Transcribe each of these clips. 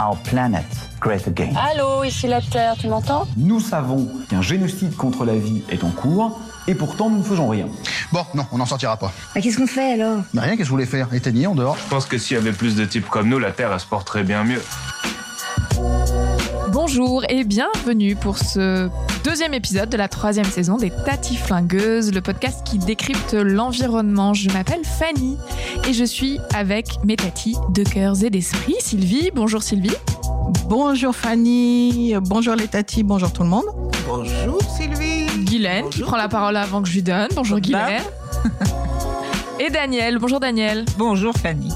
our planet great again. Allô, ici la Terre, tu m'entends? Nous savons qu'un génocide contre la vie est en cours et pourtant nous ne faisons rien. Bon, non, on n'en sortira pas. Bah, qu'est-ce qu'on fait alors? Bah rien, qu'est-ce que je voulais faire? Éteigner en dehors Je pense que s'il y avait plus de types comme nous, la Terre, elle se porterait bien mieux. Bonjour et bienvenue pour ce deuxième épisode de la troisième saison des Tati Flingueuses, le podcast qui décrypte l'environnement. Je m'appelle Fanny et je suis avec mes tatis de cœurs et d'esprit. Sylvie, bonjour Sylvie. Bonjour Fanny, bonjour les tatis, bonjour tout le monde. Bonjour Sylvie. Guylaine qui prend la parole avant que je lui donne. Bonjour Guylaine. et Daniel, bonjour Daniel. Bonjour Fanny.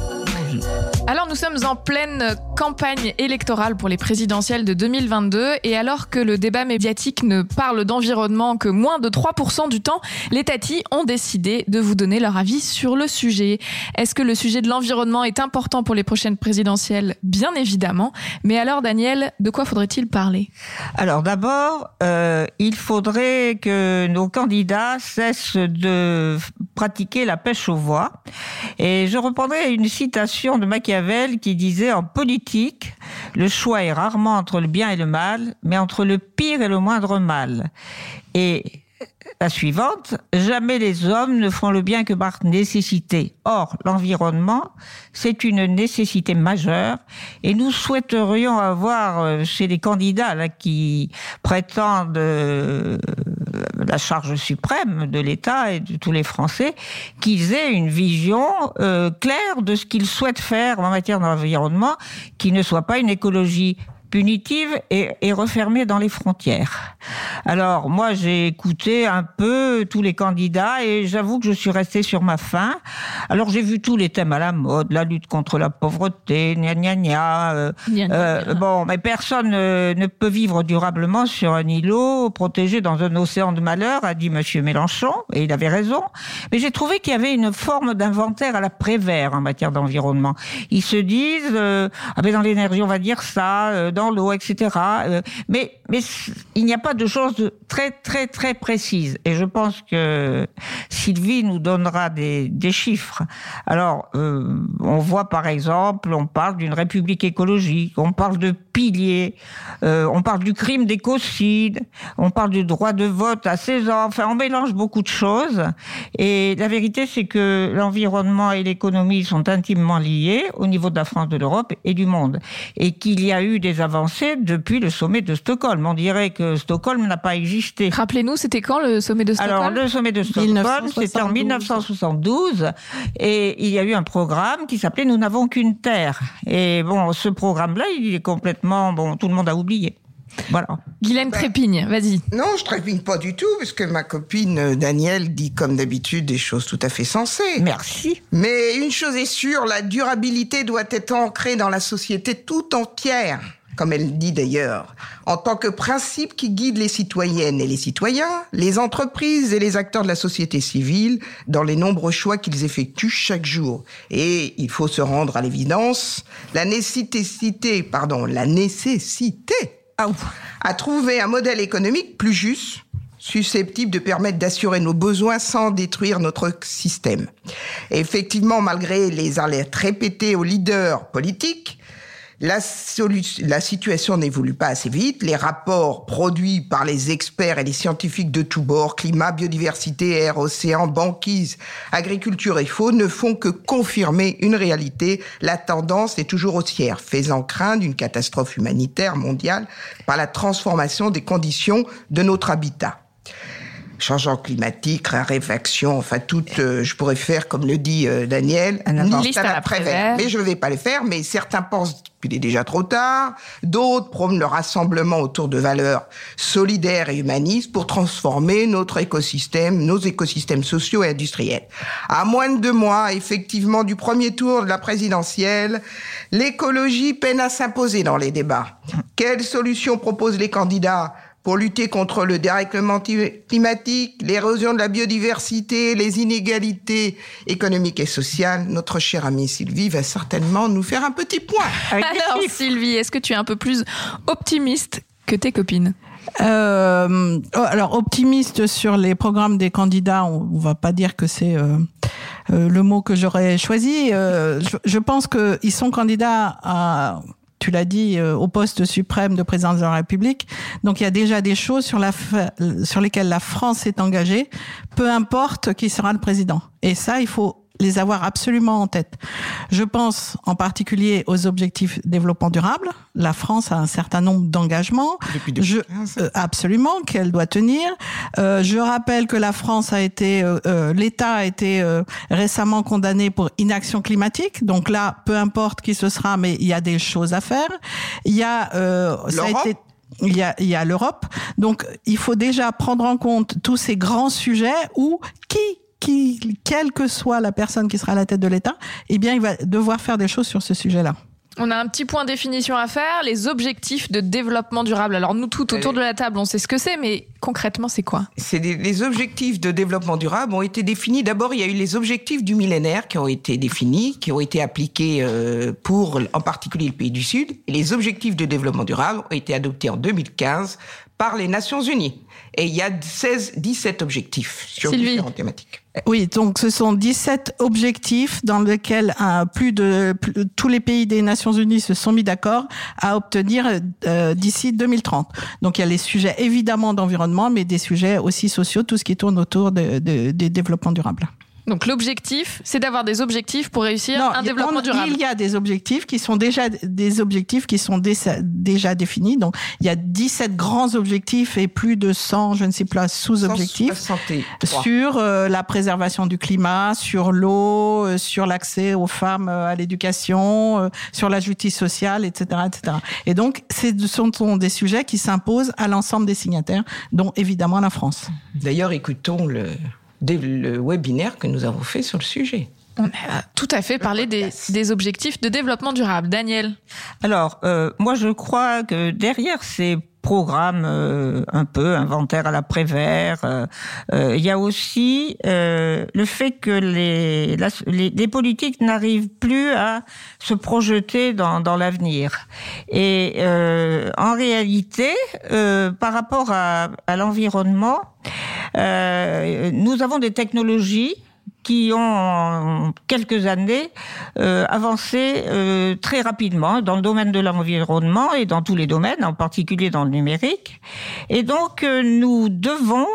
Alors nous sommes en pleine campagne électorale pour les présidentielles de 2022 et alors que le débat médiatique ne parle d'environnement que moins de 3% du temps, les tatis ont décidé de vous donner leur avis sur le sujet. Est-ce que le sujet de l'environnement est important pour les prochaines présidentielles? Bien évidemment. Mais alors Daniel, de quoi faudrait-il parler? Alors d'abord, euh, il faudrait que nos candidats cessent de pratiquer la pêche aux voix. Et je reprendrai une citation de Qui disait en politique, le choix est rarement entre le bien et le mal, mais entre le pire et le moindre mal. Et la suivante, jamais les hommes ne font le bien que par nécessité. Or, l'environnement, c'est une nécessité majeure et nous souhaiterions avoir chez les candidats là, qui prétendent euh, la charge suprême de l'État et de tous les Français, qu'ils aient une vision euh, claire de ce qu'ils souhaitent faire en matière d'environnement, qui ne soit pas une écologie punitive et, et refermée dans les frontières. Alors moi j'ai écouté un peu tous les candidats et j'avoue que je suis restée sur ma faim. Alors j'ai vu tous les thèmes à la mode, la lutte contre la pauvreté, gna gna gna. Euh, Gna gna euh, gna. bon, mais personne euh, ne peut vivre durablement sur un îlot protégé dans un océan de malheur, a dit Monsieur Mélenchon et il avait raison. Mais j'ai trouvé qu'il y avait une forme d'inventaire à la Prévert en matière d'environnement. Ils se disent euh, ah ben dans l'énergie on va dire ça, euh, l'eau, etc. Euh, mais il n'y a pas de choses très très très précises. Et je pense que Sylvie nous donnera des, des chiffres. Alors euh, on voit par exemple, on parle d'une république écologique, on parle de euh, on parle du crime d'écocide, on parle du droit de vote à 16 ans. Enfin, on mélange beaucoup de choses. Et la vérité, c'est que l'environnement et l'économie sont intimement liés au niveau de la France, de l'Europe et du monde. Et qu'il y a eu des avancées depuis le sommet de Stockholm. On dirait que Stockholm n'a pas existé. Rappelez-nous, c'était quand le sommet de Stockholm? Alors, le sommet de Stockholm, c'était en 1972. Et il y a eu un programme qui s'appelait Nous n'avons qu'une terre. Et bon, ce programme-là, il est complètement, bon, tout le monde a oublié. Voilà. Guylaine Trépigne, vas-y. Non, je trépigne pas du tout, parce que ma copine euh, Danielle dit comme d'habitude des choses tout à fait sensées. Merci. Mais une chose est sûre, la durabilité doit être ancrée dans la société tout entière, comme elle dit d'ailleurs, en tant que principe qui guide les citoyennes et les citoyens, les entreprises et les acteurs de la société civile dans les nombreux choix qu'ils effectuent chaque jour. Et il faut se rendre à l'évidence, la nécessité, pardon, la nécessité à trouver un modèle économique plus juste, susceptible de permettre d'assurer nos besoins sans détruire notre système. Et effectivement, malgré les alertes répétées aux leaders politiques, la, situation n'évolue pas assez vite. Les rapports produits par les experts et les scientifiques de tous bords, climat, biodiversité, air, océan, banquise, agriculture et faune, ne font que confirmer une réalité. La tendance est toujours haussière, faisant craindre une catastrophe humanitaire mondiale par la transformation des conditions de notre habitat changement climatique, raréfaction, enfin tout, euh, je pourrais faire, comme le dit euh, Daniel, Une liste à la. Mais je ne vais pas les faire, mais certains pensent qu'il est déjà trop tard, d'autres prônent le rassemblement autour de valeurs solidaires et humanistes pour transformer notre écosystème, nos écosystèmes sociaux et industriels. À moins de deux mois, effectivement, du premier tour de la présidentielle, l'écologie peine à s'imposer dans les débats. Quelles solutions proposent les candidats pour lutter contre le dérèglement climatique, l'érosion de la biodiversité, les inégalités économiques et sociales, notre chère amie Sylvie va certainement nous faire un petit point. Alors Sylvie, est-ce que tu es un peu plus optimiste que tes copines? Euh, oh, alors optimiste sur les programmes des candidats, on, on va pas dire que c'est euh, euh, le mot que j'aurais choisi. Euh, je, je, pense qu'ils sont candidats à tu l'as dit, euh, au poste suprême de président de la République. Donc il y a déjà des choses sur, sur lesquelles la France est engagée, peu importe qui sera le président. Et ça, il faut les avoir absolument en tête. Je pense en particulier aux objectifs développement durable. La France a un certain nombre d'engagements. Je, euh, absolument qu'elle doit tenir. Euh, je rappelle que la France a été, euh, euh l'État a été euh, récemment condamné pour inaction climatique. Donc là, peu importe qui ce sera, mais il y a des choses à faire. Il y a, ça a été il y a, il y a l'Europe. Donc, il faut déjà prendre en compte tous ces grands sujets où qui qui, quelle que soit la personne qui sera à la tête de l'État, eh bien, il va devoir faire des choses sur ce sujet-là. On a un petit point définition à faire, les objectifs de développement durable. Alors nous, tout autour de la table, on sait ce que c'est, mais concrètement, c'est quoi? C'est les objectifs de développement durable ont été définis. D'abord, il y a eu les objectifs du millénaire qui ont été définis, qui ont été appliqués euh, pour, en particulier, le pays du Sud. Et les objectifs de développement durable ont été adoptés en 2015 par les Nations Unies. Et il y a 16, 17 objectifs sur Sylvie. différentes thématiques. Oui, donc ce sont 17 objectifs dans lesquels euh, plus de plus, tous les pays des Nations Unies se sont mis d'accord à obtenir euh, d'ici 2030. Donc il y a les sujets évidemment d'environnement, mais des sujets aussi sociaux, tout ce qui tourne autour de, de, des développements durables. Donc l'objectif, c'est d'avoir des objectifs pour réussir non, un développement on, durable. Il y a des objectifs qui sont déjà des objectifs qui sont déjà, déjà définis. Donc il y a 17 grands objectifs et plus de 100, je ne sais plus, sous-objectifs sur euh, la préservation du climat, sur l'eau, euh, sur l'accès aux femmes euh, à l'éducation, euh, sur la justice sociale, etc., etc. Et donc ce sont, sont des sujets qui s'imposent à l'ensemble des signataires, dont évidemment la France. D'ailleurs, écoutons le le webinaire que nous avons fait sur le sujet. On a tout à fait parlé des, des, objectifs de développement durable. Daniel Alors, euh, moi je crois que derrière ces programmes euh, un peu inventaire à l'après-vert, euh, euh, il y a aussi euh, le fait que les, les, les, politiques n'arrivent plus à se projeter dans, dans l'avenir. Et en réalité, par rapport à, à l'environnement, nous avons des technologies qui ont en quelques années euh, avancé euh, très rapidement dans le domaine de l'environnement et dans tous les domaines, en particulier dans le numérique. Et donc euh, nous devons,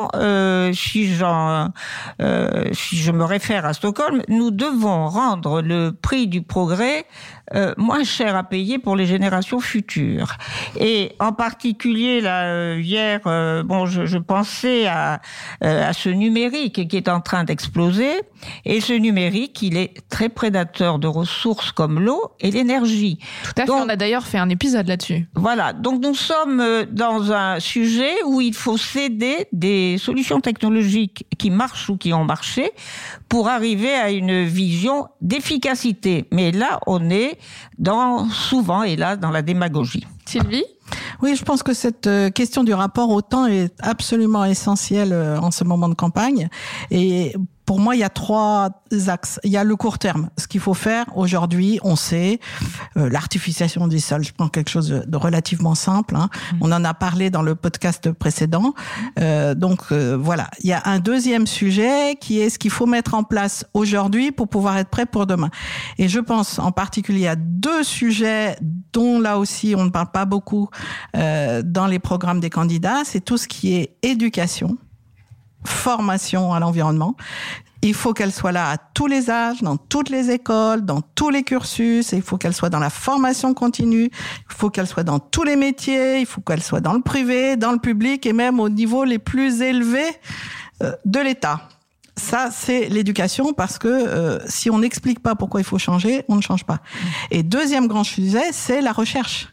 si je me réfère à Stockholm, nous devons rendre le prix du progrès euh, moins cher à payer pour les générations futures. Et en particulier, là, euh, hier, euh, bon, je, je pensais à, à ce numérique qui est en train d'exploser. Et ce numérique, il est très prédateur de ressources comme l'eau et l'énergie. Tout à fait. Donc, on a d'ailleurs fait un épisode là-dessus. Voilà. Donc nous sommes dans un sujet où il faut céder des solutions technologiques qui marchent ou qui ont marché pour arriver à une vision d'efficacité. Mais là, on est dans, souvent, hélas, dans la démagogie. Sylvie oui, je pense que cette euh, question du rapport au temps est absolument essentielle euh, en ce moment de campagne. Et pour moi, il y a trois axes. Il y a le court terme. Ce qu'il faut faire aujourd'hui, on sait, euh, l'artificialisation des sols, je prends quelque chose de relativement simple. Hein. Mmh. On en a parlé dans le podcast précédent. Euh, donc euh, voilà, il y a un deuxième sujet qui est ce qu'il faut mettre en place aujourd'hui pour pouvoir être prêt pour demain. Et je pense en particulier à deux sujets dont là aussi on ne parle pas beaucoup euh, dans les programmes des candidats. C'est tout ce qui est éducation formation à l'environnement. Il faut qu'elle soit là à tous les âges, dans toutes les écoles, dans tous les cursus. il faut qu'elle soit dans la formation continue. Il faut qu'elle soit dans tous les métiers. Il faut qu'elle soit dans le privé, dans le public et même au niveau les plus élevés euh, de l'État. Ça, c'est l'éducation parce que euh, si on n'explique pas pourquoi il faut changer, on ne change pas. Et deuxième grand sujet, c'est la recherche.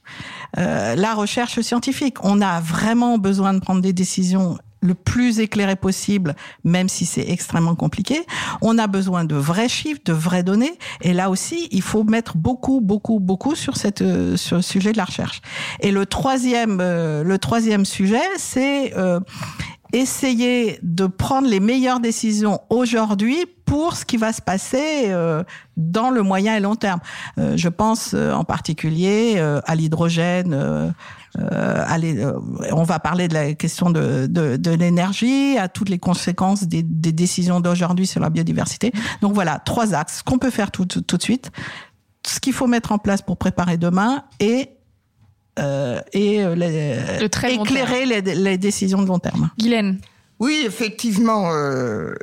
Euh, la recherche scientifique. On a vraiment besoin de prendre des décisions le plus éclairé possible, même si c'est extrêmement compliqué. On a besoin de vrais chiffres, de vraies données. Et là aussi, il faut mettre beaucoup, beaucoup, beaucoup sur cette euh, sur le sujet de la recherche. Et le troisième, euh, le troisième sujet, c'est euh, essayer de prendre les meilleures décisions aujourd'hui pour ce qui va se passer euh, dans le moyen et long terme. Euh, je pense euh, en particulier à l'hydrogène. On va parler de la question de, de, de l'énergie, à toutes les conséquences des, des décisions d'aujourd'hui sur la biodiversité. Donc voilà, trois axes. Ce qu'on peut faire tout, tout, tout de suite, ce qu'il faut mettre en place pour préparer demain et euh, et les, éclairer les, les, décisions de long terme. Guylaine oui, effectivement. Euh,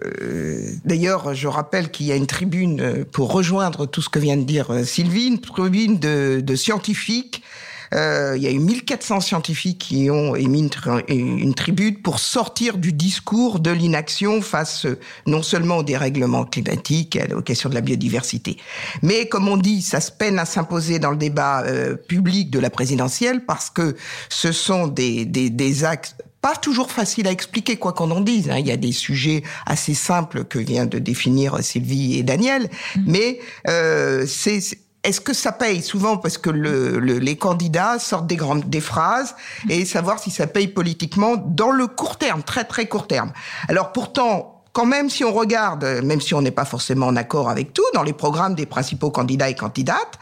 D'ailleurs, je rappelle qu'il y a une tribune pour rejoindre tout ce que vient de dire Sylvie, une tribune de, de scientifiques euh, il y a eu 1400 scientifiques qui ont émis une, une, tribune pour sortir du discours de l'inaction face non seulement au dérèglement climatique, aux questions de la biodiversité, mais comme on dit, ça se peine à s'imposer dans le débat euh, public de la présidentielle parce que ce sont des, des, des axes pas toujours faciles à expliquer, quoi qu'on en dise. Hein. Il y a des sujets assez simples que vient de définir Sylvie et Daniel, mmh. mais euh, c'est est-ce que ça paye souvent parce que le, le, les candidats sortent des grandes des phrases et savoir si ça paye politiquement dans le court terme, très très court terme. Alors pourtant, quand même, si on regarde, même si on n'est pas forcément en accord avec tout, dans les programmes des principaux candidats et candidates,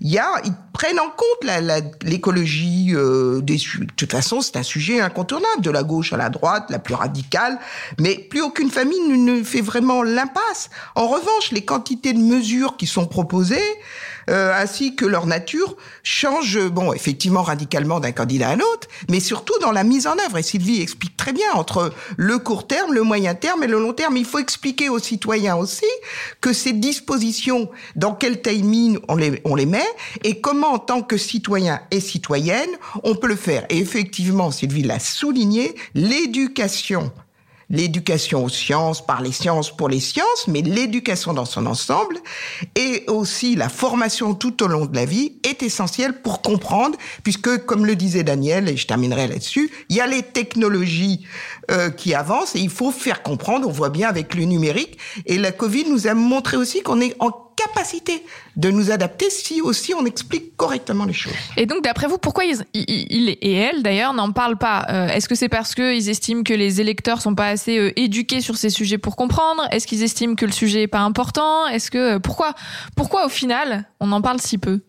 il y a, ils prennent en compte l'écologie. Euh, de toute façon, c'est un sujet incontournable, de la gauche à la droite, la plus radicale. Mais plus aucune famille ne fait vraiment l'impasse. En revanche, les quantités de mesures qui sont proposées, euh, ainsi que leur nature, changent, bon, effectivement, radicalement d'un candidat à l'autre, mais surtout dans la mise en œuvre. Et Sylvie explique très bien entre le court terme, le moyen terme et le long terme. Il faut expliquer aux citoyens aussi que ces dispositions, dans quel timing on les, on les met et comment, en tant que citoyen et citoyenne, on peut le faire. Et effectivement, Sylvie l'a souligné, l'éducation l'éducation aux sciences, par les sciences pour les sciences, mais l'éducation dans son ensemble et aussi la formation tout au long de la vie est essentielle pour comprendre, puisque comme le disait Daniel, et je terminerai là-dessus, il y a les technologies euh, qui avancent et il faut faire comprendre, on voit bien avec le numérique, et la Covid nous a montré aussi qu'on est en capacité de nous adapter si aussi on explique correctement les choses. Et donc, d'après vous, pourquoi ils, il et elle, d'ailleurs, n'en parlent pas euh, Est-ce que c'est parce qu'ils estiment que les électeurs sont pas assez euh, éduqués sur ces sujets pour comprendre? Est-ce qu'ils estiment que le sujet est pas important? Est-ce que pourquoi pourquoi au final on en parle si peu?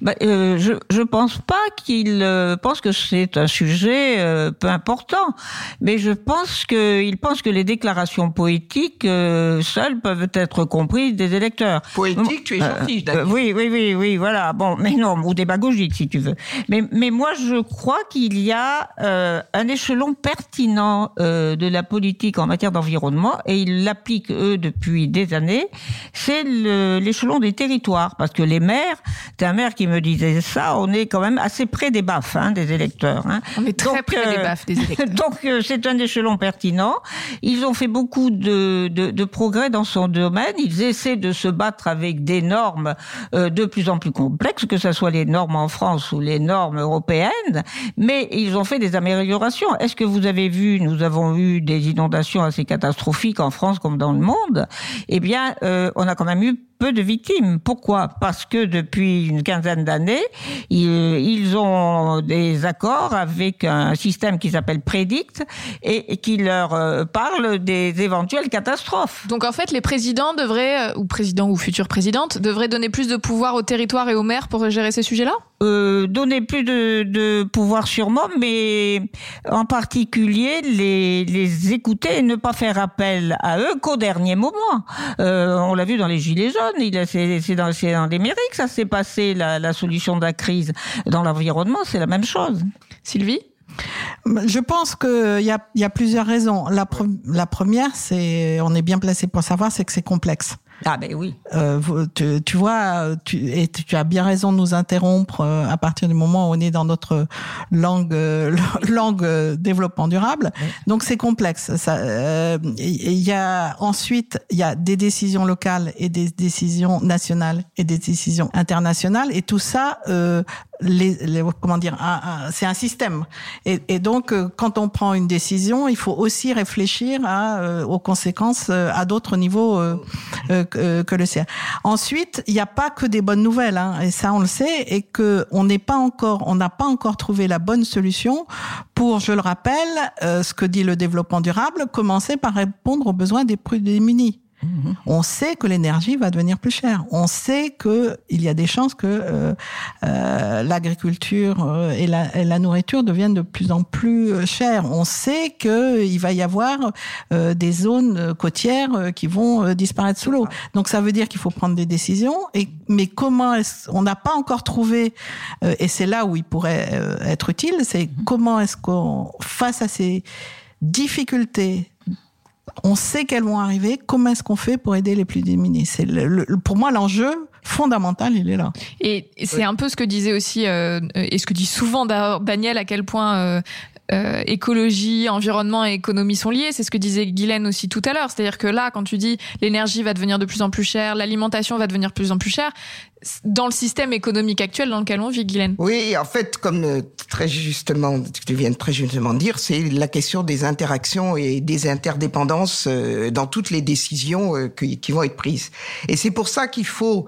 Bah, euh, je je pense pas qu'ils euh, pensent que c'est un sujet euh, peu important, mais je pense qu'ils pensent que les déclarations poétiques euh, seules peuvent être comprises des électeurs. Poétique, tu es gentil, Oui, oui, oui, oui, voilà. Bon, mais non, ou démagogique si tu veux. Mais mais moi je crois qu'il y a un échelon pertinent de la politique en matière d'environnement et ils l'appliquent eux depuis des années. C'est l'échelon des territoires parce que les maires, c'est un maire qui me disait ça, on est quand même assez près des baffes hein, des électeurs. Hein. On est très près des euh, baffes des électeurs. donc euh, c'est un échelon pertinent. Ils ont fait beaucoup de, de, de, progrès dans son domaine. Ils essaient de se battre avec des normes euh, de plus en plus complexes, que ce soit les normes en France ou les normes européennes, mais ils ont fait des améliorations. Est-ce que vous avez vu, nous avons eu des inondations assez catastrophiques en France comme dans le monde? Eh bien, on a quand même eu de victimes. Pourquoi? Parce que depuis une quinzaine d'années, ils, ont des accords avec un système qui s'appelle Predict et, qui leur euh, parle des éventuelles catastrophes. Donc en fait, les présidents devraient, euh, ou présidents ou futures présidentes, devraient donner plus de pouvoir aux territoires et aux maires pour gérer ces sujets-là? Euh, donner plus de, de, pouvoir sûrement, mais en particulier les, les écouter et ne pas faire appel à eux qu'au dernier moment. Euh, on l'a vu dans les Gilets jaunes, c'est dans, dans les mairies que ça s'est passé, la, la solution de la crise. Dans l'environnement, c'est la même chose. Sylvie? Je pense qu'il y a, y a plusieurs raisons. La, la première, c'est, on est bien placé pour savoir, c'est que c'est complexe. Ah ben oui. Euh, tu, tu, vois, tu, et tu as bien raison de nous interrompre euh, à partir du moment où on est dans notre langue euh, langue euh, développement durable. Donc c'est complexe. Ça, il y a ensuite il y a des décisions locales et des décisions nationales et des décisions internationales et tout ça les, les, comment dire, c'est un système. Et, et donc, euh, quand on prend une décision, il faut aussi réfléchir à, euh, aux conséquences à d'autres niveaux que, que, le CA. Ensuite, il n'y a pas que des bonnes nouvelles, hein, et ça on le sait, et que on n'est pas encore, on n'a pas encore trouvé la bonne solution pour, je le rappelle, ce que dit le développement durable, commencer par répondre aux besoins des plus démunis. On sait que l'énergie va devenir plus chère. On sait que il y a des chances que euh, euh, l'agriculture euh, et, la, nourriture deviennent de plus en plus chères. On sait que il va y avoir des zones côtières qui vont disparaître sous l'eau. Donc ça veut dire qu'il faut prendre des décisions. Et mais comment est-ce on n'a pas encore trouvé et c'est là où il pourrait être utile, c'est comment est-ce qu'on face à ces difficultés on sait qu'elles vont arriver. Comment est-ce qu'on fait pour aider les plus démunis? C'est pour moi l'enjeu fondamental, il est là. Et c'est un peu ce que disait aussi euh, et ce que dit souvent Daniel à quel point euh, euh, écologie, environnement et économie sont liés. C'est ce que disait Guylaine aussi tout à l'heure. C'est-à-dire que là, quand tu dis l'énergie va devenir de plus en plus chère, l'alimentation va devenir de plus en plus chère, dans le système économique actuel dans lequel on vit, Guylaine. Oui, en fait, comme euh, très justement, tu viens de très justement dire, c'est la question des interactions et des interdépendances euh, dans toutes les décisions euh, qui vont être prises. Et c'est pour ça qu'il faut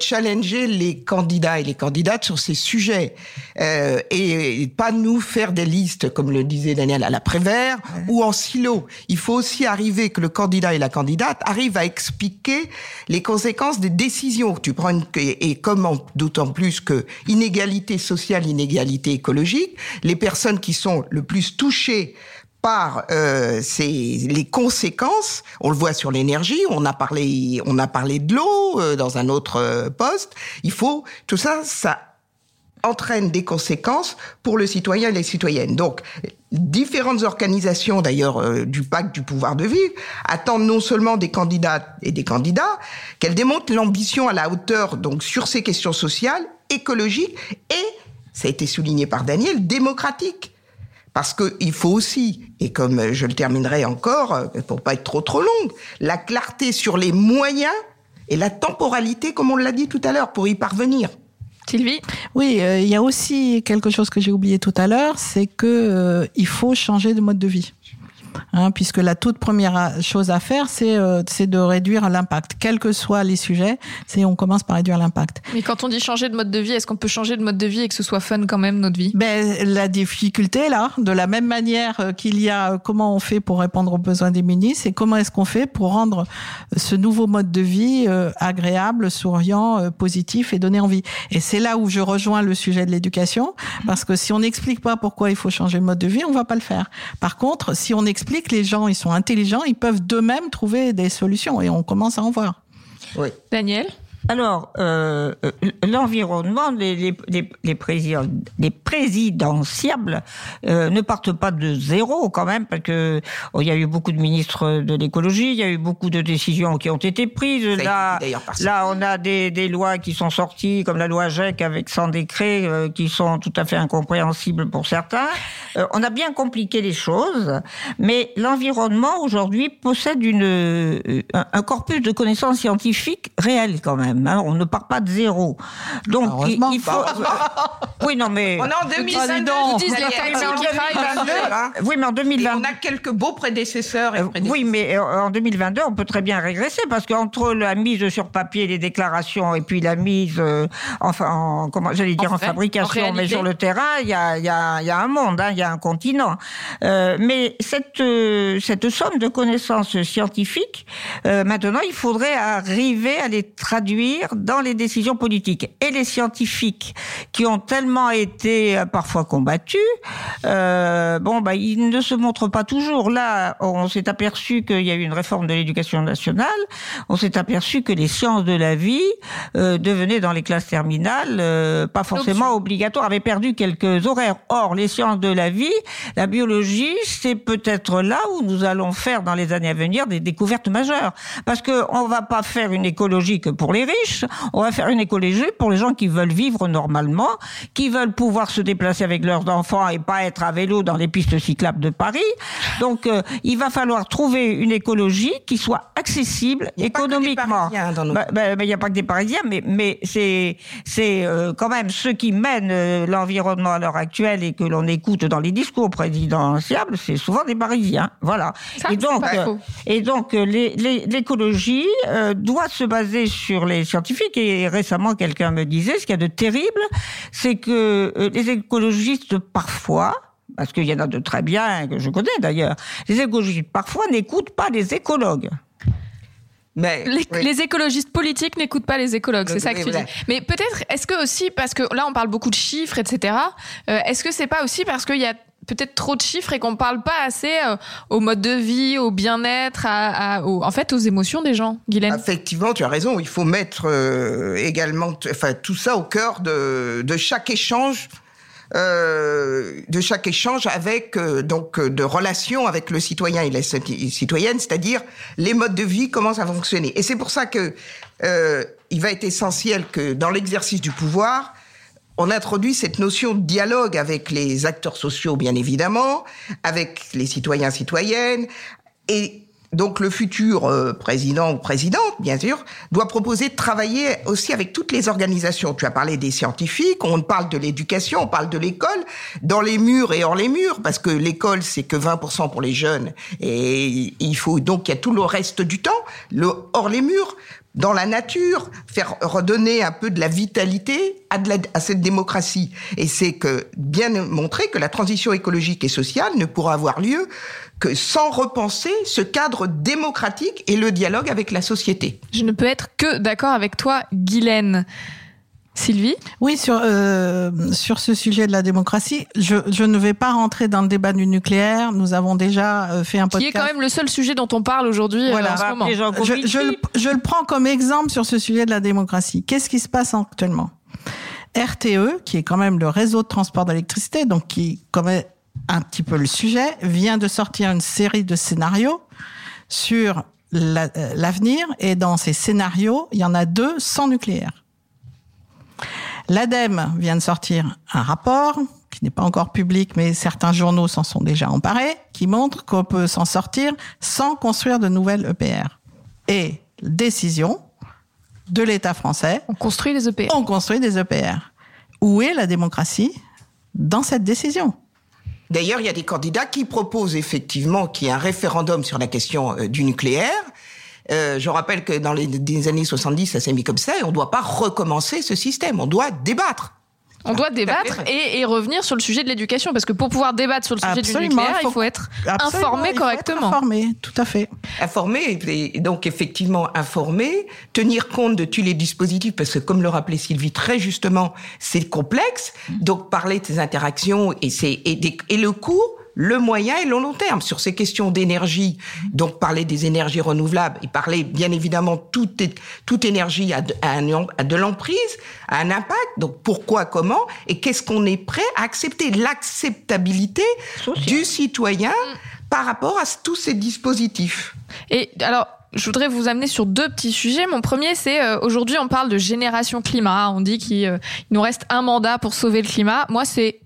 challenger les candidats et les candidates sur ces sujets et pas nous faire des listes, comme le disait Daniel, à la Prévert ou en silo. Il faut aussi arriver que le candidat et la candidate arrivent à expliquer les conséquences des décisions. Tu prends une et comme d'autant plus que inégalité sociale, inégalité écologique, les personnes qui sont le plus touchées par euh, les conséquences. On le voit sur l'énergie. On a parlé, on a parlé de l'eau euh, dans un autre euh, poste. Il faut tout ça, ça entraîne des conséquences pour le citoyen et les citoyennes. Donc, différentes organisations, d'ailleurs, euh, du pacte du pouvoir de vivre, attendent non seulement des candidats et des candidats, qu'elles démontrent l'ambition à la hauteur, donc, sur ces questions sociales, écologiques et, ça a été souligné par Daniel, démocratiques. Parce qu'il faut aussi, et comme je le terminerai encore, euh, pour pas être trop trop longue, la clarté sur les moyens et la temporalité, comme on l'a dit tout à l'heure, pour y parvenir. Sylvie Oui, euh, il y a aussi quelque chose que j'ai oublié tout à l'heure, c'est que euh, il faut changer de mode de vie. Hein, puisque la toute première chose à faire, c'est euh, de réduire l'impact, quels que soient les sujets. C'est on commence par réduire l'impact. Mais quand on dit changer de mode de vie, est-ce qu'on peut changer de mode de vie et que ce soit fun quand même notre vie? Ben la difficulté là, de la même manière euh, qu'il y a euh, comment on fait pour répondre aux besoins des ministres, c'est comment est-ce qu'on fait pour rendre ce nouveau mode de vie agréable, souriant, positif et donner envie. Et c'est là où je rejoins le sujet de l'éducation, parce que si on n'explique pas pourquoi il faut changer de mode de vie, on va pas le faire. Par contre, si on explique explique, les gens, ils sont intelligents, ils peuvent d'eux-mêmes trouver des solutions et on commence à en voir. Oui. Daniel? Alors, euh, euh, l'environnement, les, les, les, les, les présidentiables euh, ne partent pas de zéro quand même, parce que oh, il y a eu beaucoup de ministres de l'écologie, il y a eu beaucoup de décisions qui ont été prises. Là, là, on a des, des, lois qui sont sorties, comme la loi GEC avec 100 décrets, euh, qui sont tout à fait incompréhensibles pour certains. Euh, on a bien compliqué les choses, mais l'environnement aujourd'hui possède une, un corpus de connaissances scientifiques réelles quand même. Hein. on ne part pas de zéro. Donc, il, faut. oui, non, mais. On est en 2022. Oui, mais en 2022. on a quelques beaux prédécesseurs. Et euh, oui, mais euh, en 2022, on peut très bien régresser parce qu'entre la mise sur papier, les déclarations, et puis la mise, euh, enfin, en, comment, j'allais dire en, fabrication, mais sur le terrain, il y a, y, a, y a un monde, hein, il y a un continent. mais cette, cette somme de connaissances scientifiques, maintenant, il faudrait arriver à les traduire dans les décisions politiques. Et les scientifiques qui ont tellement été euh, parfois combattus, euh, bon, bah, ils ne se montrent pas toujours. Là, on s'est aperçu qu'il y a eu une réforme de l'éducation nationale. On s'est aperçu que les sciences de la vie euh, devenaient dans les classes terminales euh, pas forcément obligatoires, avaient perdu quelques horaires. Or, les sciences de la vie, la biologie, c'est peut-être là où nous allons faire dans les années à venir des découvertes majeures. Parce que on va pas faire une écologie que pour les riches riches. On va faire une écologie pour les gens qui veulent vivre normalement, qui veulent pouvoir se déplacer avec leurs enfants et pas être à vélo dans les pistes cyclables de Paris. Donc, euh, il va falloir trouver une écologie qui soit accessible économiquement. Bah, bah, il n'y a pas que des Parisiens, mais, mais c'est c'est euh, quand même ceux qui mènent euh, l'environnement à l'heure actuelle et que l'on écoute dans les discours présidentiables, c'est souvent des Parisiens. Voilà. et donc, et donc l'écologie doit se baser sur les scientifiques. Et récemment, quelqu'un me disait, ce qu'il y a de terrible, c'est que les écologistes parfois parce qu'il y en a de très bien, que je connais d'ailleurs, les écologistes parfois n'écoutent pas les écologues. Mais, les, écologistes politiques n'écoutent pas les écologues, c'est ça que tu dis. Mais peut-être, est-ce que aussi, parce que là on parle beaucoup de chiffres, etc., euh, est-ce que c'est pas aussi parce qu'il y a peut-être trop de chiffres et qu'on parle pas assez euh, au mode de vie, au bien-être, à, en fait aux émotions des gens, Guylaine Effectivement, tu as raison, il faut mettre euh, également enfin, tout ça au cœur de, de chaque échange euh, de chaque échange avec euh, donc euh, de relations avec le citoyen et la citoyenne, c'est-à-dire les modes de vie, comment ça fonctionner. Et c'est pour ça que il va être essentiel que dans l'exercice du pouvoir, on introduit cette notion de dialogue avec les acteurs sociaux, bien évidemment, avec les citoyens, citoyennes, et donc le futur euh, président ou présidente, bien sûr, doit proposer de travailler aussi avec toutes les organisations. Tu as parlé des scientifiques, on parle de l'éducation, on parle de l'école, dans les murs et hors les murs, parce que l'école, c'est que 20% pour les jeunes, et il faut donc qu'il y a tout le reste du temps, le hors les murs, dans la nature, faire redonner un peu de la vitalité à, cette démocratie. Et c'est que bien montrer que la transition écologique et sociale ne pourra avoir lieu que sans repenser ce cadre démocratique et le dialogue avec la société. Je ne peux être que d'accord avec toi, Guylaine. Sylvie Oui, sur, euh, sur ce sujet de la démocratie, je, je ne vais pas rentrer dans le débat du nucléaire. Nous avons déjà euh, fait un podcast. Qui est quand même le seul sujet dont on parle aujourd'hui euh, voilà. en ce moment. Je, je, le, je le prends comme exemple sur ce sujet de la démocratie. Qu'est-ce qui se passe actuellement? RTE, qui est quand même le réseau de transport d'électricité, donc qui connaît un petit peu le sujet, vient de sortir une série de scénarios sur l'avenir. et dans ces scénarios, il y en a deux sans nucléaire. L'ADEME vient de sortir un rapport qui n'est pas encore public, mais certains journaux s'en sont déjà emparés, qui montre qu'on peut s'en sortir sans construire de nouvelles EPR. Et décision de l'État français. On construit des EPR. On construit des EPR. Où est la démocratie dans cette décision? D'ailleurs, il y a des candidats qui proposent effectivement qu'il y ait un référendum sur la question euh, du nucléaire. Euh, je rappelle que dans les, années 70, ça s'est mis comme ça et on ne doit pas recommencer ce système. On doit débattre. On doit débattre et, revenir sur le sujet de l'éducation, parce que pour pouvoir débattre sur le sujet du nucléaire, il faut, être informé correctement. informé, tout à fait. Informé, et donc effectivement informé, tenir compte de tous les dispositifs, parce que comme le rappelait Sylvie très justement, c'est complexe, donc parler de ces interactions et, et, et le coût le moyen et le long terme sur ces questions d'énergie. Donc parler des énergies renouvelables et parler bien évidemment toute toute énergie a de, a de l'emprise, a un impact. Donc pourquoi, comment et qu'est-ce qu'on est prêt à accepter? L'acceptabilité du citoyen par rapport à tous ces dispositifs. Et alors je voudrais vous amener sur deux petits sujets. Mon premier, c'est euh, aujourd'hui, on parle de génération climat. On dit qu'il euh, nous reste un mandat pour sauver le climat. Moi, c'est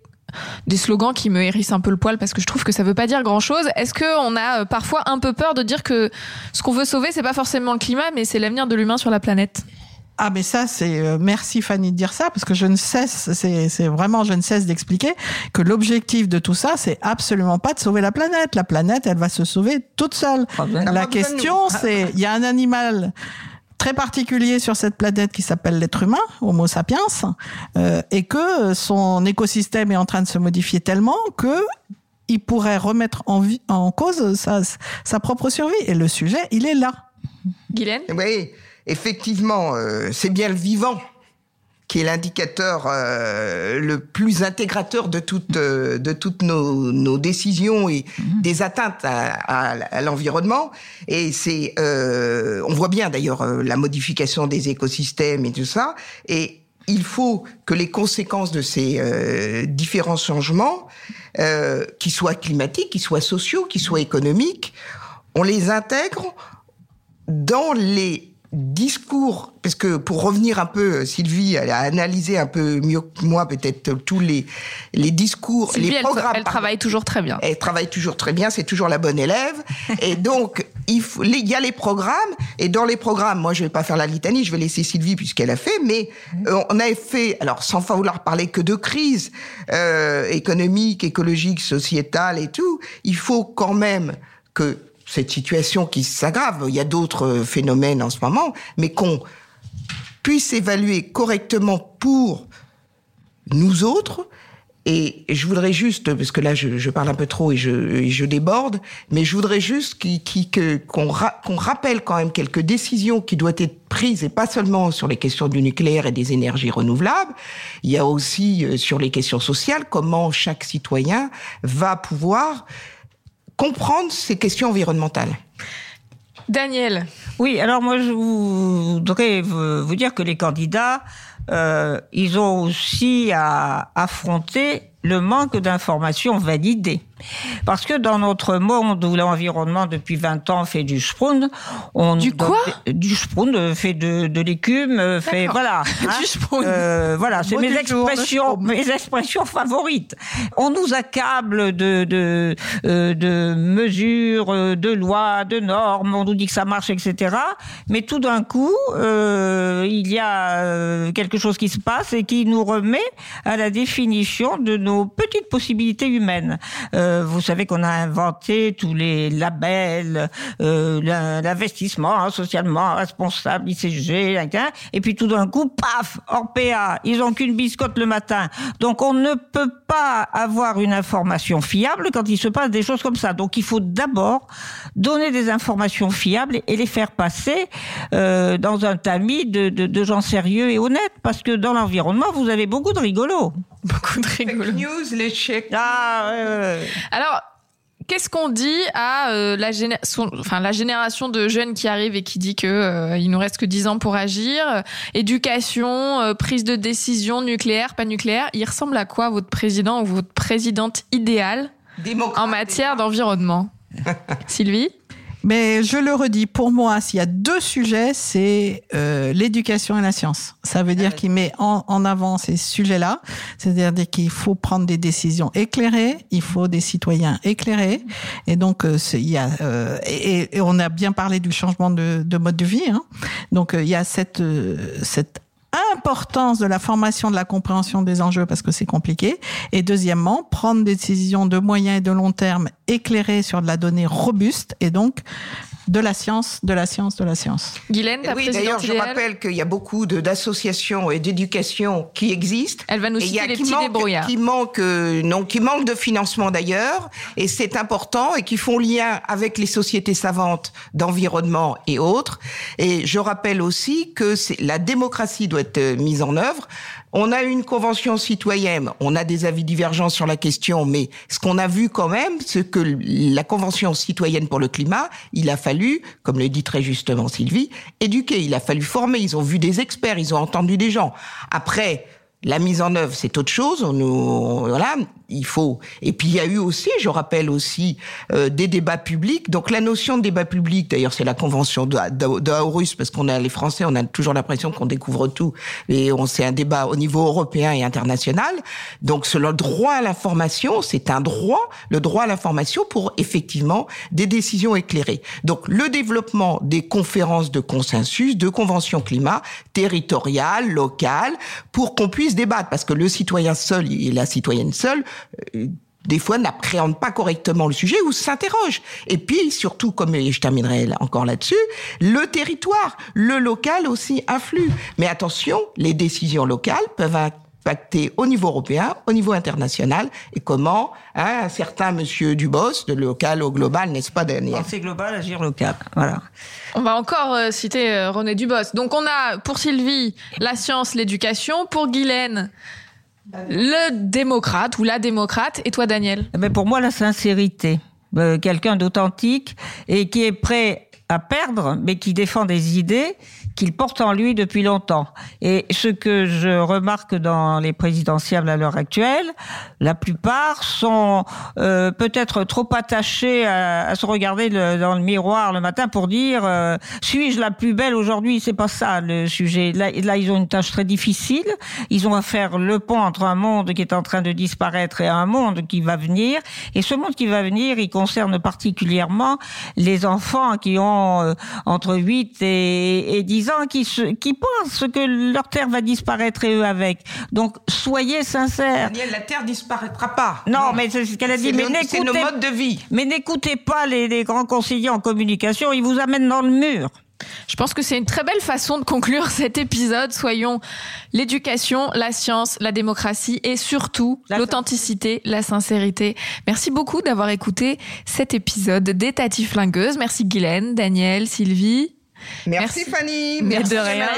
des slogans qui me hérissent un peu le poil parce que je trouve que ça veut pas dire grand chose. Est-ce qu'on a euh, parfois un peu peur de dire que ce qu'on veut sauver, c'est pas forcément le climat, mais c'est l'avenir de l'humain sur la planète? Ah mais ça c'est euh, merci Fanny de dire ça parce que je ne cesse c'est vraiment je ne cesse d'expliquer que l'objectif de tout ça c'est absolument pas de sauver la planète la planète elle va se sauver toute seule la question c'est il y a un animal très particulier sur cette planète qui s'appelle l'être humain, Homo sapiens, euh, et que son écosystème est en train de se modifier tellement que il pourrait remettre en, en cause sa, sa, propre survie. Et le sujet, il est là. Guylaine? Oui, effectivement, euh, c'est bien le vivant qui est l'indicateur euh, le plus intégrateur de toutes euh, de toutes nos, nos décisions et mhm. des atteintes à, à, l'environnement. Et c'est, euh, on voit bien d'ailleurs euh, la modification des écosystèmes et tout ça. Et il faut que les conséquences de ces euh, différents changements, euh, qu'ils soient climatiques, qu'ils soient sociaux, qu'ils soient économiques, on les intègre dans les discours, parce que pour revenir un peu, Sylvie a analysé un peu mieux que moi peut-être tous les les discours, Sylvie, les elle, programmes. elle travaille toujours très bien. Elle travaille toujours très bien, c'est toujours la bonne élève. et donc il, faut, il y a les programmes et dans les programmes, moi je vais pas faire la litanie, je vais laisser Sylvie puisqu'elle a fait, mais euh, on a fait, alors sans vouloir parler que de crise euh, économique, écologique, sociétale et tout, il faut quand même que cette situation qui s'aggrave, il y a d'autres phénomènes en ce moment, mais qu'on puisse évaluer correctement pour nous autres. Et je voudrais juste, parce que là je, je parle un peu trop et je, je déborde, mais je voudrais juste qu'on rappelle quand même quelques décisions qui doivent être prises, et pas seulement sur les questions du nucléaire et des énergies renouvelables, il y a aussi euh, sur les questions sociales, comment chaque citoyen va pouvoir comprendre ces questions environnementales. Daniel. Oui, alors moi je voudrais vous dire que les candidats, euh, ils ont aussi à affronter le manque d'informations validées. Parce que dans notre monde où l'environnement depuis 20 ans fait du sprund, on du quoi Du sprund fait de, de l'écume, fait voilà, hein, du sprund. Euh, voilà, c'est mes expressions, jour, mes expressions favorites. On nous accable de de euh, de mesures, de lois, de normes, on nous dit que ça marche, etc. Mais tout d'un coup, euh, il y a quelque chose qui se passe et qui nous remet à la définition de nos petites possibilités humaines. Euh, vous savez qu'on a inventé tous les labels, euh, l'investissement hein, socialement responsable, ICG, et puis tout d'un coup, paf, Orpea, ils ont qu'une biscotte le matin. Donc on ne peut pas avoir une information fiable quand il se passe des choses comme ça. Donc il faut d'abord donner des informations fiables et les faire passer euh, dans un tamis de gens sérieux et honnêtes, parce que dans l'environnement, vous avez beaucoup de rigolos. Beaucoup de rigolos. news, les chèques. Ah, ouais, ouais. Alors, qu'est-ce qu'on dit à euh, la, géné son, enfin, la génération de jeunes qui arrive et qui dit que euh, il nous reste que 10 ans pour agir? Éducation, euh, prise de décision nucléaire, pas nucléaire. Il ressemble à quoi votre président ou votre présidente idéale Démocrate en matière d'environnement? Sylvie? Mais je le redis, pour moi, s'il y a deux sujets, c'est euh, l'éducation et la science. Ça veut dire qu'il met en, en, avant ces sujets-là, c'est-à-dire qu'il faut prendre des décisions éclairées, il faut des citoyens éclairés, et donc euh, il y a euh, et, et, on a bien parlé du changement de, de mode de vie, hein. donc il y a cette cette importance de la formation de la compréhension des enjeux parce que c'est compliqué. Et deuxièmement prendre des décisions de moyen et de long terme éclairées sur de la donnée robuste et donc de la science, de la science, de la science. Guylaine, ta oui, d'ailleurs, je rappelle qu'il y a beaucoup d'associations et d'éducation qui existent. Elle va nous citer les petits débrouillards. Qui manquent, non, qui manquent de financement d'ailleurs, et c'est important, et qui font lien avec les sociétés savantes d'environnement et autres. Et je rappelle aussi que la démocratie doit être mise en œuvre. On a une convention citoyenne, on a des avis divergents sur la question, mais ce qu'on a vu quand même, c'est que la convention citoyenne pour le climat, il a fallu, comme le dit très justement Sylvie, éduquer, il a fallu former, ils ont vu des experts, ils ont entendu des gens. Après, la mise en œuvre, c'est autre chose. On nous, voilà, il faut. Et puis il y a eu aussi, je rappelle aussi, euh, des débats publics. Donc la notion de débat public, d'ailleurs, c'est la convention de, parce qu'on a les Français, on a toujours l'impression qu'on découvre tout, et on c'est un débat au niveau européen et international. Donc c'est le droit à l'information, c'est un droit, le droit à l'information pour effectivement des décisions éclairées. Donc le développement des conférences de consensus, de conventions climat territoriales, locales, pour qu'on puisse débattre, parce que le citoyen seul et la citoyenne seule euh, des fois n'appréhende pas correctement le sujet ou s'interroge. Et puis surtout, comme je terminerai encore là-dessus, le territoire, le local aussi influe. Mais attention, les décisions locales peuvent impacter au niveau européen, au niveau international, et comment hein, un certain monsieur Dubos, de local au global, n'est-ce pas Daniel? Penser global, agir local. Voilà. On va encore euh, citer euh, René Dubos. Donc on a pour Sylvie la science, l'éducation, pour Guylaine le démocrate ou la démocrate, et toi Daniel? Mais Pour moi, la sincérité. Euh, Quelqu'un d'authentique et qui est prêt à perdre, mais qui défend des idées qu'il porte en lui depuis longtemps. Et ce que je remarque dans les présidentielles à l'heure actuelle, la plupart sont euh, peut-être trop attachés à, à se regarder dans le miroir le matin pour dire euh, suis-je la plus belle aujourd'hui? C'est pas ça le sujet. Là, ils ont une tâche très difficile. Ils ont à faire le pont entre un monde qui est en train de disparaître et un monde qui va venir. Et ce monde qui va venir, il concerne particulièrement les enfants qui ont euh, entre 8 et, et 10 ans qui, se, qui pensent que leur terre va disparaître et eux avec. Donc, soyez sincères. Daniel, la terre disparaîtra pas. Non, mais c'est ce qu'elle a dit. Mais nos modes de vie. Mais n'écoutez pas les, les grands conseillers en communication, ils vous amènent dans le mur. Je pense que c'est une très belle façon de conclure cet épisode. Soyons l'éducation, la science, la démocratie et surtout l'authenticité, la sincérité. Merci beaucoup d'avoir écouté cet épisode des Tati Flingueuses. Merci Guylaine, Daniel, Sylvie. Merci, Fanny. Merci. Emmanuel.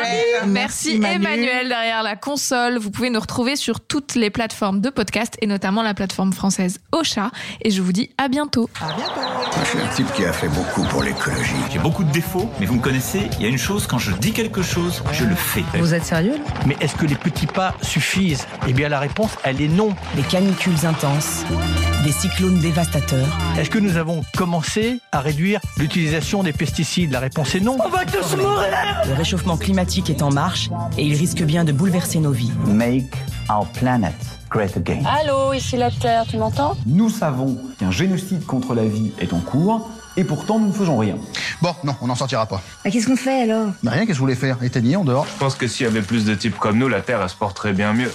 Merci Emmanuel derrière la console. Vous pouvez nous retrouver sur toutes les plateformes de podcast et notamment la plateforme française Ocha. Et je vous dis à bientôt. Je suis un type qui a fait beaucoup pour l'écologie. J'ai beaucoup de défauts, mais vous me connaissez, il y a une chose, quand je dis quelque chose, je le fais. Vous êtes sérieux là? Mais est-ce que les petits pas suffisent? Eh bien, la réponse, elle est non. Des canicules intenses, des cyclones dévastateurs. Est-ce que nous avons commencé à réduire l'utilisation des pesticides? La réponse est non. Le réchauffement climatique est en marche et il risque bien de bouleverser nos vies. Make our planet great again. Allô, ici la Terre, tu m'entends? Nous savons qu'un génocide contre la vie est en cours, et pourtant nous ne faisons rien. Bon, non, on n'en sortira pas. Bah, Qu'est-ce qu'on fait alors? Bah rien, qu'est-ce que vous voulez faire? Éteignez, en dehors. Je pense que s'il y avait plus de types comme nous, la Terre, elle se porterait bien mieux.